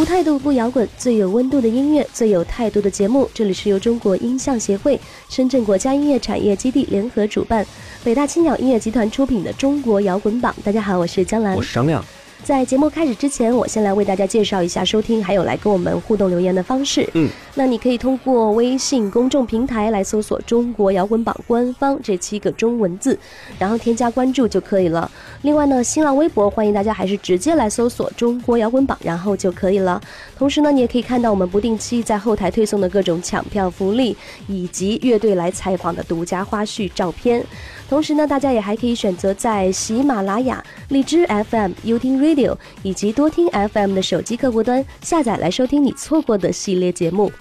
无态度不摇滚，最有温度的音乐，最有态度的节目。这里是由中国音像协会、深圳国家音乐产业基地联合主办，北大青鸟音乐集团出品的《中国摇滚榜》。大家好，我是江兰我。是张亮。在节目开始之前，我先来为大家介绍一下收听还有来跟我们互动留言的方式。嗯，那你可以通过微信公众平台来搜索“中国摇滚榜官方”这七个中文字，然后添加关注就可以了。另外呢，新浪微博欢迎大家还是直接来搜索“中国摇滚榜”，然后就可以了。同时呢，你也可以看到我们不定期在后台推送的各种抢票福利，以及乐队来采访的独家花絮照片。同时呢，大家也还可以选择在喜马拉雅、荔枝 FM、优听 Radio 以及多听 FM 的手机客户端下载来收听你错过的系列节目。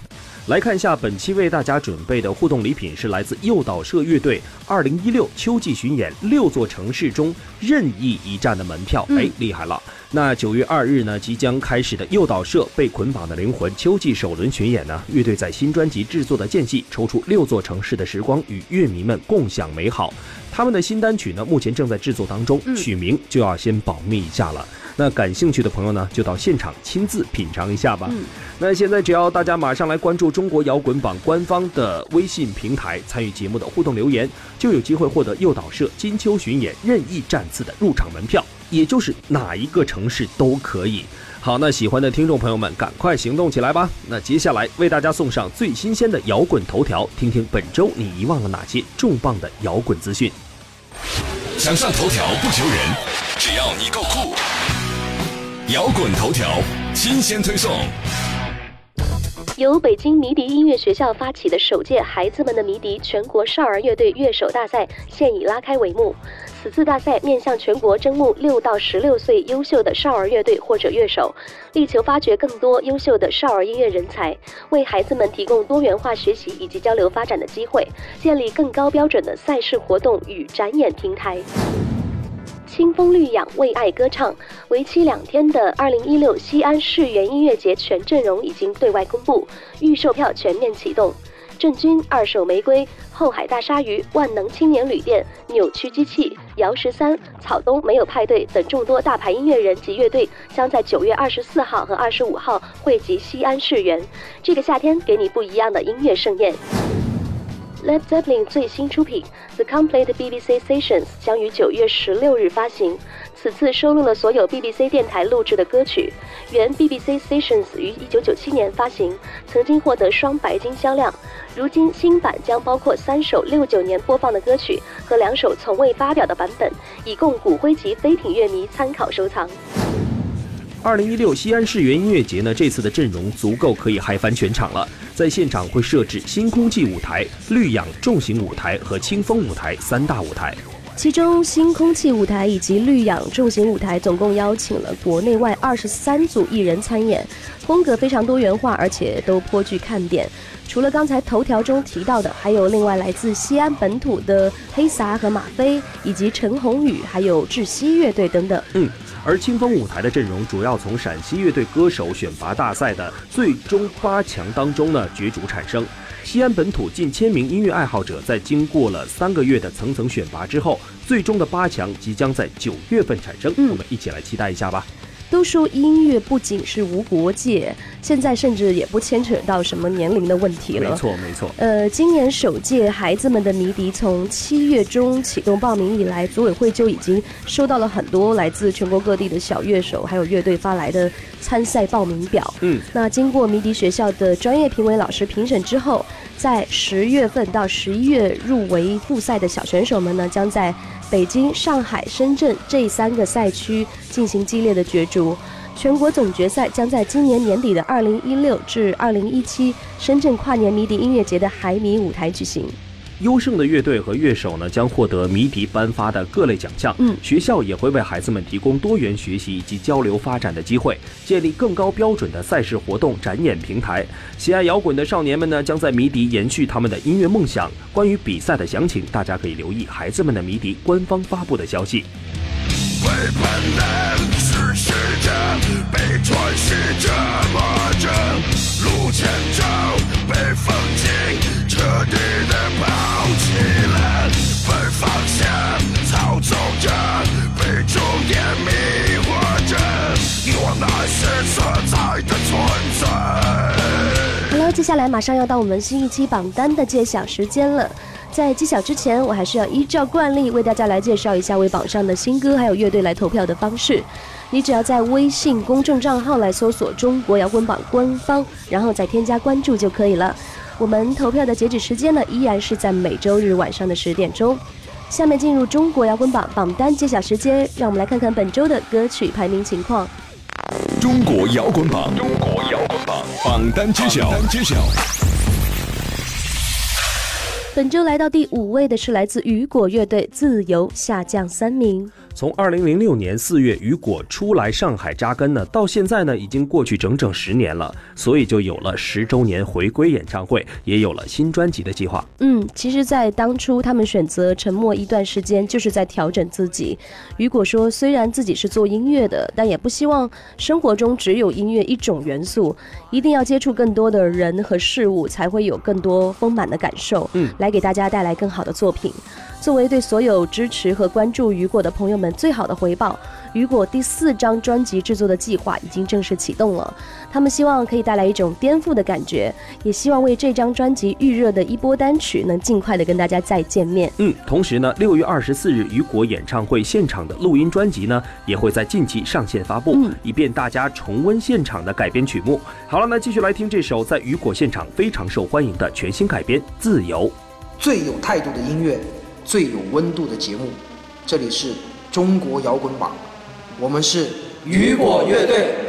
来看一下本期为大家准备的互动礼品，是来自诱导社乐队二零一六秋季巡演六座城市中任意一站的门票。哎，厉害了！那九月二日呢，即将开始的诱导社被捆绑的灵魂秋季首轮巡演呢，乐队在新专辑制作的间隙抽出六座城市的时光，与乐迷们共享美好。他们的新单曲呢，目前正在制作当中，曲名就要先保密一下了。那感兴趣的朋友呢，就到现场亲自品尝一下吧。那现在只要大家马上来关注中国摇滚榜官方的微信平台，参与节目的互动留言，就有机会获得诱导社金秋巡演任意站次的入场门票，也就是哪一个城市都可以。好，那喜欢的听众朋友们，赶快行动起来吧！那接下来为大家送上最新鲜的摇滚头条，听听本周你遗忘了哪些重磅的摇滚资讯。想上头条不求人，只要你够酷。摇滚头条新鲜推送。由北京迷笛音乐学校发起的首届孩子们的迷笛全国少儿乐队乐手大赛现已拉开帷幕。此次大赛面向全国征募六到十六岁优秀的少儿乐队或者乐手，力求发掘更多优秀的少儿音乐人才，为孩子们提供多元化学习以及交流发展的机会，建立更高标准的赛事活动与展演平台。清风绿养为爱歌唱，为期两天的2016西安世园音乐节全阵容已经对外公布，预售票全面启动。郑钧、二手玫瑰、后海大鲨鱼、万能青年旅店、扭曲机器、姚十三、草东没有派对等众多大牌音乐人及乐队将在九月二十四号和二十五号汇集西安世园。这个夏天给你不一样的音乐盛宴。Led Zeppelin 最新出品《The Complete BBC Sessions》将于九月十六日发行。此次收录了所有 BBC 电台录制的歌曲。原 BBC Sessions 于一九九七年发行，曾经获得双白金销量。如今新版将包括三首六九年播放的歌曲和两首从未发表的版本，以供骨灰级飞艇乐迷参考收藏。二零一六西安世园音乐节呢，这次的阵容足够可以嗨翻全场了。在现场会设置新空气舞台、绿氧重型舞台和清风舞台三大舞台。其中，新空气舞台以及绿氧重型舞台总共邀请了国内外二十三组艺人参演，风格非常多元化，而且都颇具看点。除了刚才头条中提到的，还有另外来自西安本土的黑撒和马飞，以及陈鸿宇，还有窒息乐队等等。嗯，而清风舞台的阵容主要从陕西乐队歌手选拔大赛的最终八强当中呢角逐产生。西安本土近千名音乐爱好者在经过了三个月的层层选拔之后，最终的八强即将在九月份产生。嗯我们一起来期待一下吧。都说音乐不仅是无国界，现在甚至也不牵扯到什么年龄的问题了。没错，没错。呃，今年首届孩子们的迷笛从七月中启动报名以来，组委会就已经收到了很多来自全国各地的小乐手还有乐队发来的参赛报名表。嗯，那经过迷笛学校的专业评委老师评审之后，在十月份到十一月入围复赛的小选手们呢，将在北京、上海、深圳这三个赛区进行激烈的角逐。全国总决赛将在今年年底的二零一六至二零一七深圳跨年迷笛音乐节的海米舞台举行。优胜的乐队和乐手呢将获得迷笛颁发的各类奖项。嗯，学校也会为孩子们提供多元学习以及交流发展的机会，建立更高标准的赛事活动展演平台。喜爱摇滚的少年们呢将在迷笛延续他们的音乐梦想。关于比赛的详情，大家可以留意孩子们的迷笛官方发布的消息。背叛人是世界，被传世这么着，路前走，被风景彻底的抛弃了，被方向操纵着，被终点迷惑着，我乃是存在的存在。好了，接下来马上要到我们新一期榜单的揭晓时间了。在揭晓之前，我还是要依照惯例为大家来介绍一下为榜上的新歌还有乐队来投票的方式。你只要在微信公众账号来搜索“中国摇滚榜”官方，然后再添加关注就可以了。我们投票的截止时间呢，依然是在每周日晚上的十点钟。下面进入中国摇滚榜榜单揭晓时间，让我们来看看本周的歌曲排名情况。中国摇滚榜，中国摇滚榜榜单揭晓，单揭晓。本周来到第五位的是来自雨果乐队《自由》，下降三名。从二零零六年四月雨果初来上海扎根呢，到现在呢已经过去整整十年了，所以就有了十周年回归演唱会，也有了新专辑的计划。嗯，其实，在当初他们选择沉默一段时间，就是在调整自己。雨果说，虽然自己是做音乐的，但也不希望生活中只有音乐一种元素，一定要接触更多的人和事物，才会有更多丰满的感受，嗯，来给大家带来更好的作品。作为对所有支持和关注雨果的朋友们最好的回报，雨果第四张专辑制作的计划已经正式启动了。他们希望可以带来一种颠覆的感觉，也希望为这张专辑预热的一波单曲能尽快的跟大家再见面。嗯，同时呢，六月二十四日雨果演唱会现场的录音专辑呢，也会在近期上线发布，嗯以便大家重温现场的改编曲目。好了，那继续来听这首在雨果现场非常受欢迎的全新改编《自由》。最有态度的音乐，最有温度的节目，这里是中国摇滚榜，我们是雨果乐队。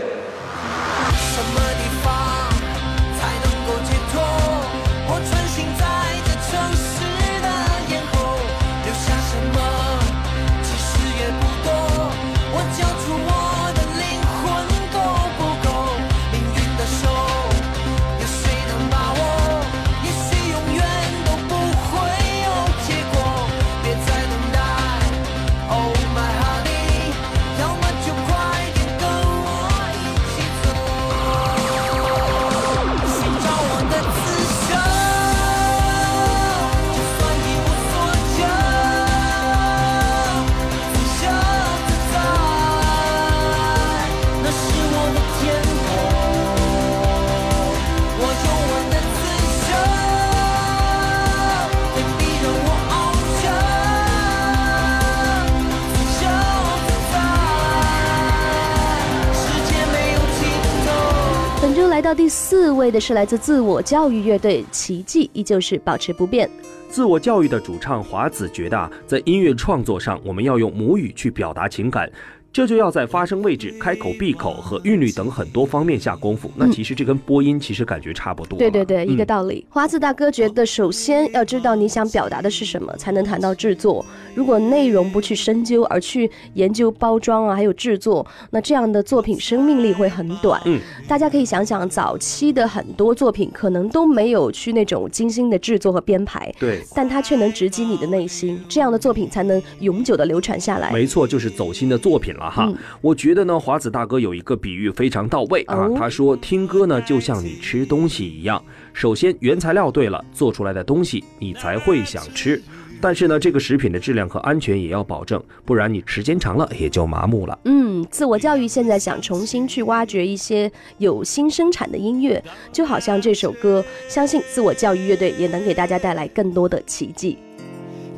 本周来到第四位的是来自自我教育乐队奇迹，依旧是保持不变。自我教育的主唱华子觉得，在音乐创作上，我们要用母语去表达情感。这就要在发声位置、开口闭口和韵律等很多方面下功夫。那其实这跟播音其实感觉差不多。对对对，一个嗯道理。华子大哥觉得，首先要知道你想表达的是什么，才能谈到制作。如果内容不去深究，而去研究包装啊，还有制作，那这样的作品生命力会很短。嗯，大家可以想想，早期的很多作品可能都没有去那种精心的制作和编排，对。但它却能直击你的内心，这样的作品才能永久的流传下来。没错，就是走心的作品了哈。嗯我觉得呢，华子大哥有一个比喻非常到位啊。哦他说，听歌呢就像你吃东西一样，首先原材料对了，做出来的东西你才会想吃。但是呢，这个食品的质量和安全也要保证，不然你时间长了也就麻木了。嗯，自我教育现在想重新去挖掘一些有新生产的音乐，就好像这首歌，相信自我教育乐队也能给大家带来更多的奇迹。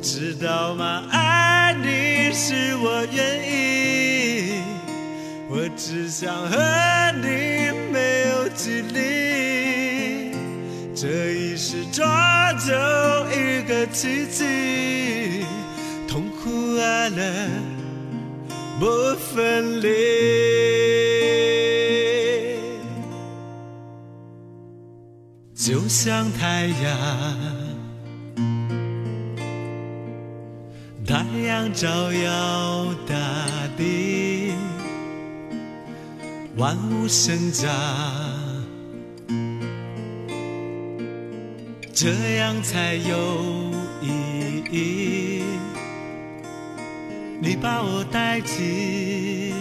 知道吗？爱你是我愿意，我只想和你没有距离，这一世抓住一个奇迹，痛苦爱乐不分离。就像太阳，阳照耀大地，万物生长，这样才有意义。你把我带进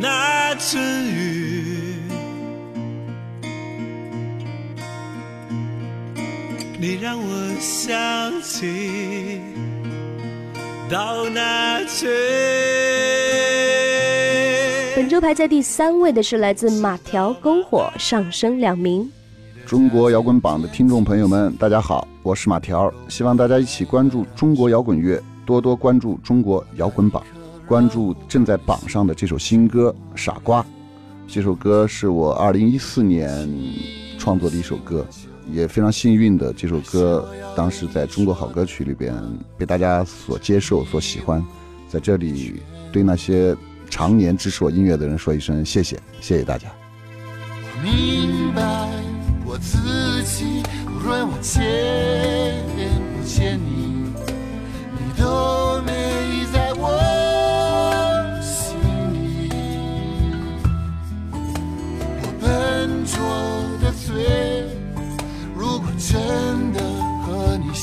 那春雨，你让我想起到哪去。本周排在第三位的是来自马条篝火上升两名。中国摇滚榜的听众朋友们，大家好，我是马条，希望大家一起关注中国摇滚乐，多多关注中国摇滚榜，关注正在榜上的这首新歌《傻瓜》。这首歌是我二零一四年创作的一首歌，也非常幸运的，这首歌当时在中国好歌曲里边被大家所接受、所喜欢。在这里，对那些常年支持我音乐的人说一声谢谢，谢谢大家。明白我自己，无论我欠不欠你，你都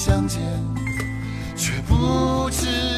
相见，却不知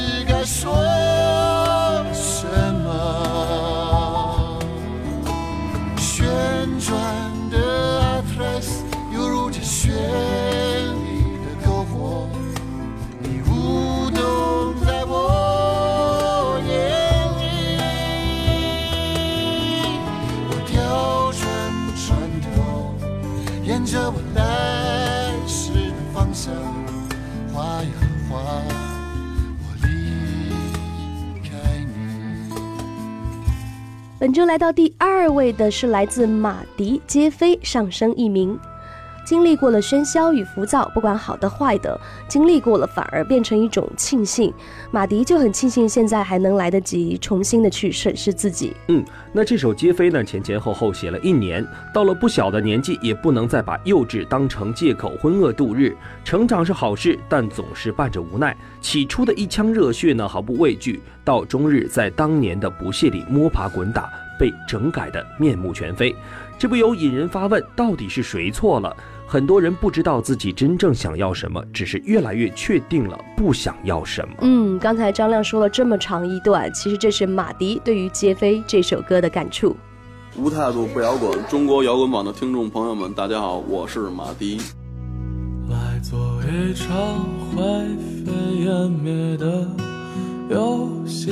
本周来到第二位的是来自马迪杰菲上升一名。经历过了喧嚣与浮躁，不管好的坏的，经历过了反而变成一种庆幸。马迪就很庆幸现在还能来得及重新的去审视自己。嗯，那这首《皆非》呢，前前后后写了一年，到了不小的年纪，也不能再把幼稚当成借口浑噩度日。成长是好事，但总是伴着无奈。起初的一腔热血呢，毫不畏惧，到终日在当年的不屑里摸爬滚打，被整改的面目全非。这不由引人发问：到底是谁错了？很多人不知道自己真正想要什么，只是越来越确定了不想要什么。嗯，刚才张亮说了这么长一段，其实这是马迪对于《皆非》这首歌的感触。无态度不摇滚，中国摇滚榜的听众朋友们，大家好，我是马迪。来做一场灰飞烟灭的游戏，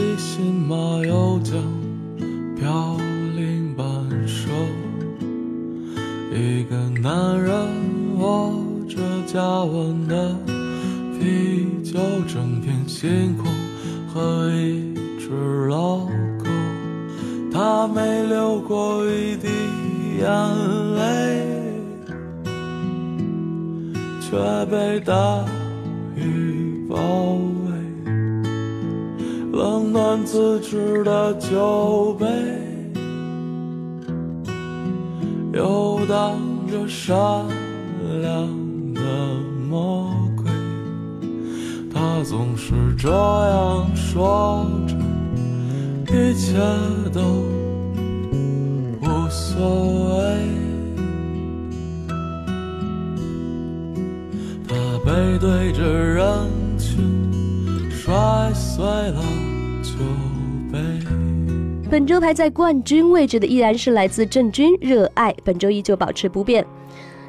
都无所谓。他背对着人群，摔碎了酒杯。本周排在冠军位置的依然是来自郑钧，《热爱》，本周依旧保持不变。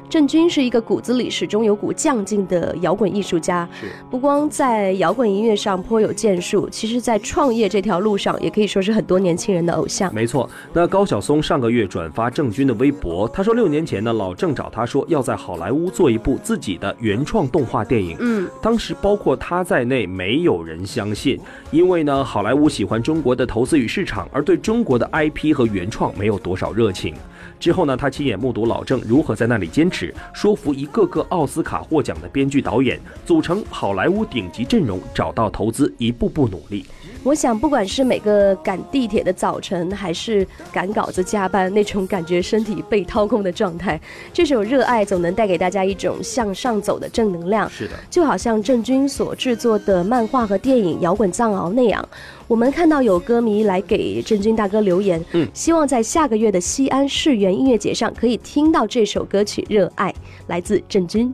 郑钧是一个骨子里始终有股犟劲的摇滚艺术家，是不光在摇滚音乐上颇有建树，其实在创业这条路上也可以说是很多年轻人的偶像。没错，那高晓松上个月转发郑钧的微博，他说六年前呢，老郑找他说要在好莱坞做一部自己的原创动画电影。嗯，当时包括他在内，没有人相信，因为呢，好莱坞喜欢中国的投资与市场，而对中国的 IP 和原创没有多少热情。之后呢，他亲眼目睹老郑如何在那里坚持，说服一个个奥斯卡获奖的编剧导演，组成好莱坞顶级阵容，找到投资，一步步努力。我想，不管是每个赶地铁的早晨，还是赶稿子加班，那种感觉身体被掏空的状态，这首《热爱》总能带给大家一种向上走的正能量。是的，就好像郑钧所制作的漫画和电影《摇滚藏獒》那样，我们看到有歌迷来给郑钧大哥留言，嗯，希望在下个月的西安世园音乐节上可以听到这首歌曲《热爱》，来自郑钧。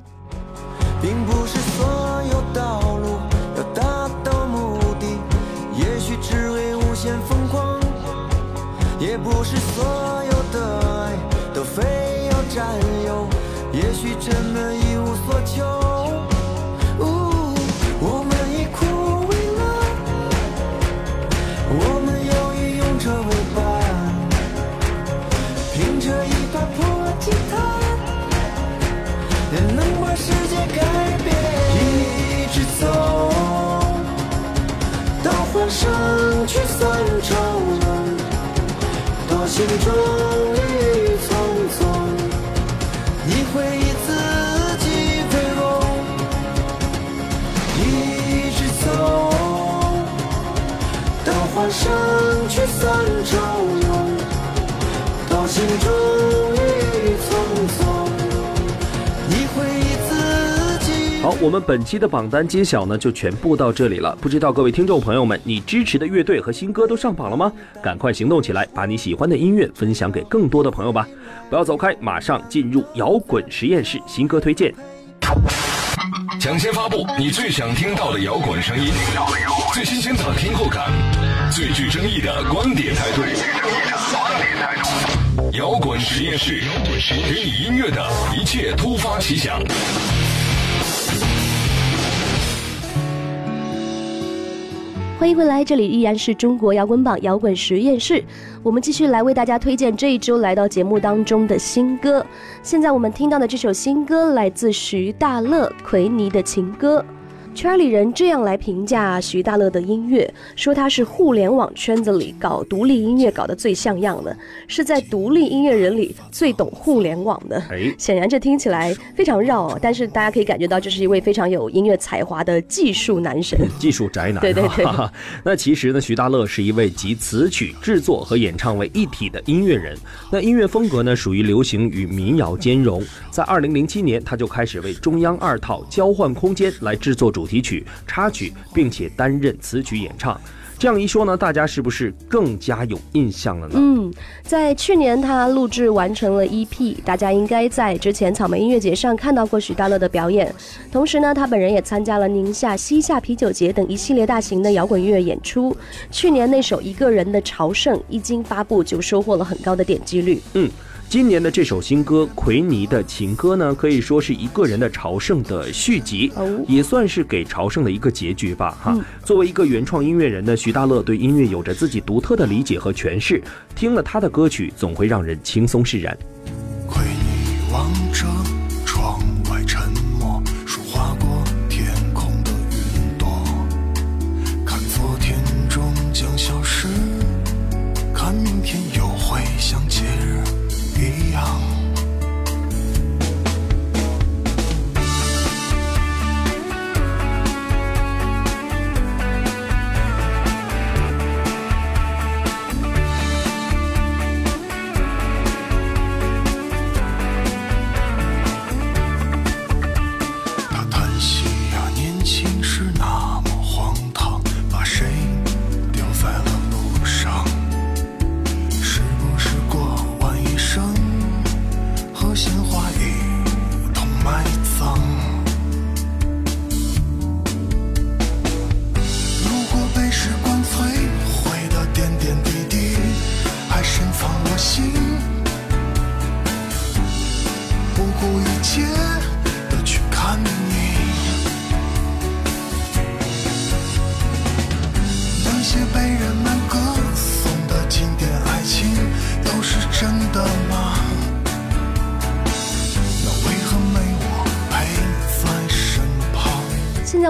并不是所有道战友，也许真的一无所求。呜我们以苦为乐，我们要与勇者为伴，凭着一把破吉他，也能把世界改变。一直走到风声聚散处，多心酸。去散场了，到心终于匆匆。好，我们本期的榜单揭晓呢，就全部到这里了。不知道各位听众朋友们，你支持的乐队和新歌都上榜了吗？赶快行动起来，把你喜欢的音乐分享给更多的朋友吧！不要走开，马上进入摇滚实验室新歌推荐。抢先发布你最想听到的摇滚声音，最新鲜的听后感，最具争议的观点态度。摇滚实验室，给你音乐的一切突发奇想。欢迎回来，这里依然是中国摇滚榜摇滚实验室。我们继续来为大家推荐这一周来到节目当中的新歌。现在我们听到的这首新歌来自徐大乐《奎尼的情歌》。圈里人这样来评价徐大乐的音乐，说他是互联网圈子里搞独立音乐搞得最像样的，是在独立音乐人里最懂互联网的。哎，显然这听起来非常绕哦，但是大家可以感觉到这是一位非常有音乐才华的技术男神，技术宅男。对对对。那其实呢，徐大乐是一位集词曲制作和演唱为一体的音乐人。那音乐风格呢，属于流行与民谣兼容。在二零零七年，他就开始为中央二套《交换空间》来制作主题曲、插曲，并且担任词曲演唱。这样一说呢，大家是不是更加有印象了呢？嗯，在去年他录制完成了 EP，大家应该在之前草莓音乐节上看到过许大乐的表演。同时呢，他本人也参加了宁夏西夏啤酒节等一系列大型的摇滚乐演出。去年那首《一个人的朝圣》一经发布，就收获了很高的点击率。嗯。今年的这首新歌《奎尼的情歌》呢，可以说是一个人的朝圣的续集，也算是给朝圣的一个结局吧。哈，作为一个原创音乐人呢，徐大乐对音乐有着自己独特的理解和诠释。听了他的歌曲，总会让人轻松释然。亏你望着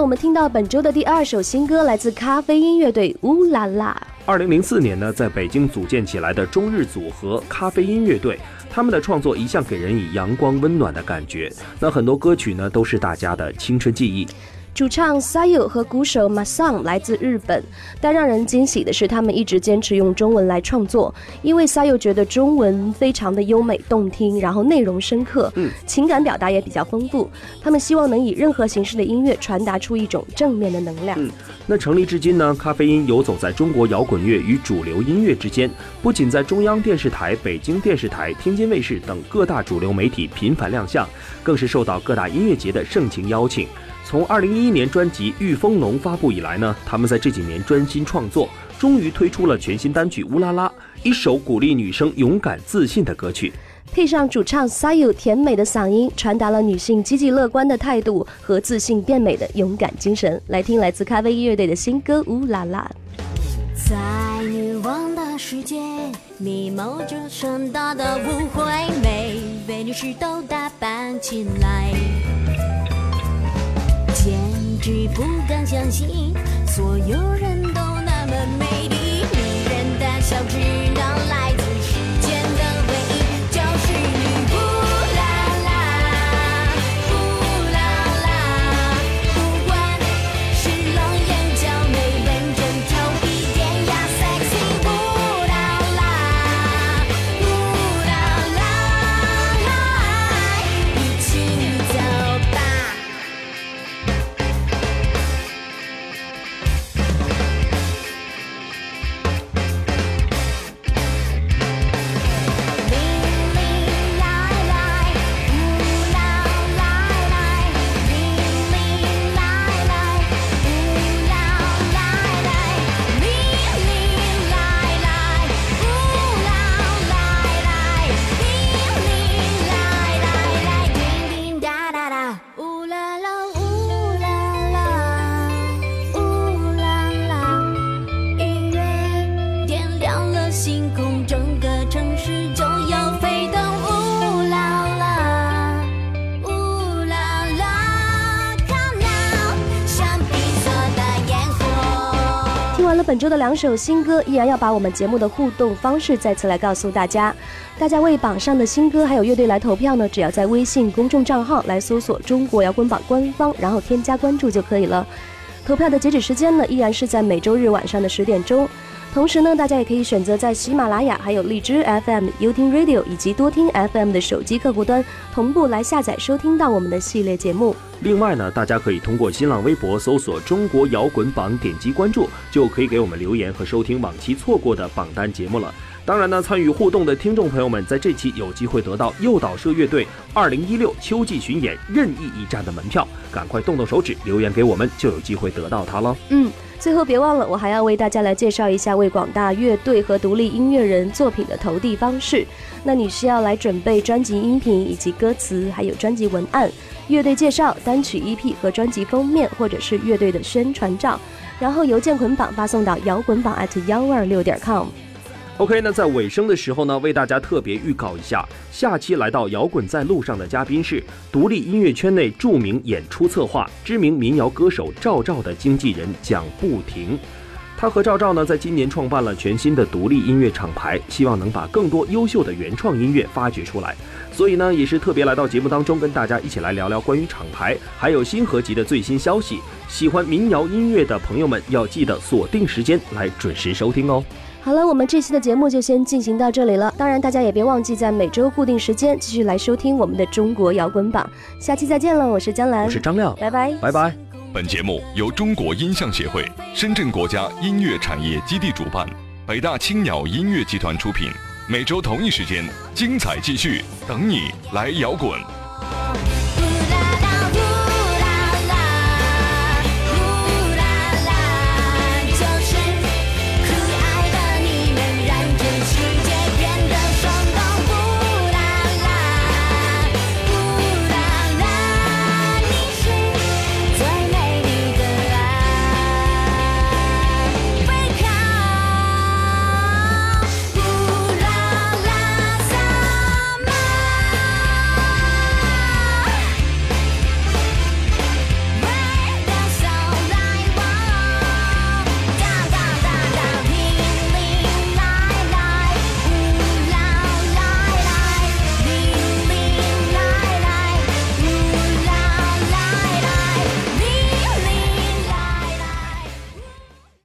我们听到本周的第二首新歌，来自咖啡音乐队《乌拉拉》。二零零四年呢，在北京组建起来的中日组合咖啡音乐队，他们的创作一向给人以阳光温暖的感觉。那很多歌曲呢，都是大家的青春记忆。主唱 Sayu 和鼓手 Masang 来自日本，但让人惊喜的是，他们一直坚持用中文来创作，因为 Sayu 觉得中文非常的优美动听，然后内容深刻，嗯，情感表达也比较丰富。他们希望能以任何形式的音乐传达出一种正面的能量。嗯，那成立至今呢，咖啡因游走在中国摇滚乐与主流音乐之间，不仅在中央电视台、北京电视台、天津卫视等各大主流媒体频繁亮相，更是受到各大音乐节的盛情邀请。从二零一一年专辑《御风龙》发布以来呢，他们在这几年专心创作，终于推出了全新单曲《乌拉拉》，一首鼓励女生勇敢自信的歌曲。配上主唱 Sayu 甜美的嗓音，传达了女性积极乐观的态度和自信变美的勇敢精神。来听来自咖啡音乐队的新歌《乌拉拉》。在女王的世界，密谋着盛大的舞会，每位女士都打扮起来。直不敢相信，所有人都本周的两首新歌，依然要把我们节目的互动方式再次来告诉大家。大家为榜上的新歌还有乐队来投票呢，只要在微信公众账号来搜索“中国摇滚榜”官方，然后添加关注就可以了。投票的截止时间呢，依然是在每周日晚上的十点钟。同时呢，大家也可以选择在喜马拉雅、还有荔枝 FM、优听 Radio 以及多听 FM 的手机客户端同步来下载收听到我们的系列节目。另外呢，大家可以通过新浪微博搜索“中国摇滚榜”，点击关注，就可以给我们留言和收听往期错过的榜单节目了。当然呢，参与互动的听众朋友们，在这期有机会得到诱导社乐队2016秋季巡演任意一站的门票，赶快动动手指留言给我们，就有机会得到它了。嗯，最后别忘了，我还要为大家来介绍一下为广大乐队和独立音乐人作品的投递方式。那你需要来准备专辑音频以及歌词，还有专辑文案、乐队介绍、单曲 EP 和专辑封面，或者是乐队的宣传照，然后邮件捆绑发送到摇滚榜 at 幺二六点 com。OK，那在尾声的时候呢，为大家特别预告一下，下期来到摇滚在路上的嘉宾是独立音乐圈内著名演出策划、知名民谣歌手赵照的经纪人蒋不停。他和赵照呢，在今年创办了全新的独立音乐厂牌，希望能把更多优秀的原创音乐发掘出来。所以呢，也是特别来到节目当中，跟大家一起来聊聊关于厂牌还有新合集的最新消息。喜欢民谣音乐的朋友们，要记得锁定时间来准时收听哦。好了，我们这期的节目就先进行到这里了。当然，大家也别忘记在每周固定时间继续来收听我们的中国摇滚榜。下期再见了，我是江兰，我是张亮，拜拜，拜拜。本节目由中国音像协会、深圳国家音乐产业基地主办，北大青鸟音乐集团出品。每周同一时间，精彩继续，等你来摇滚。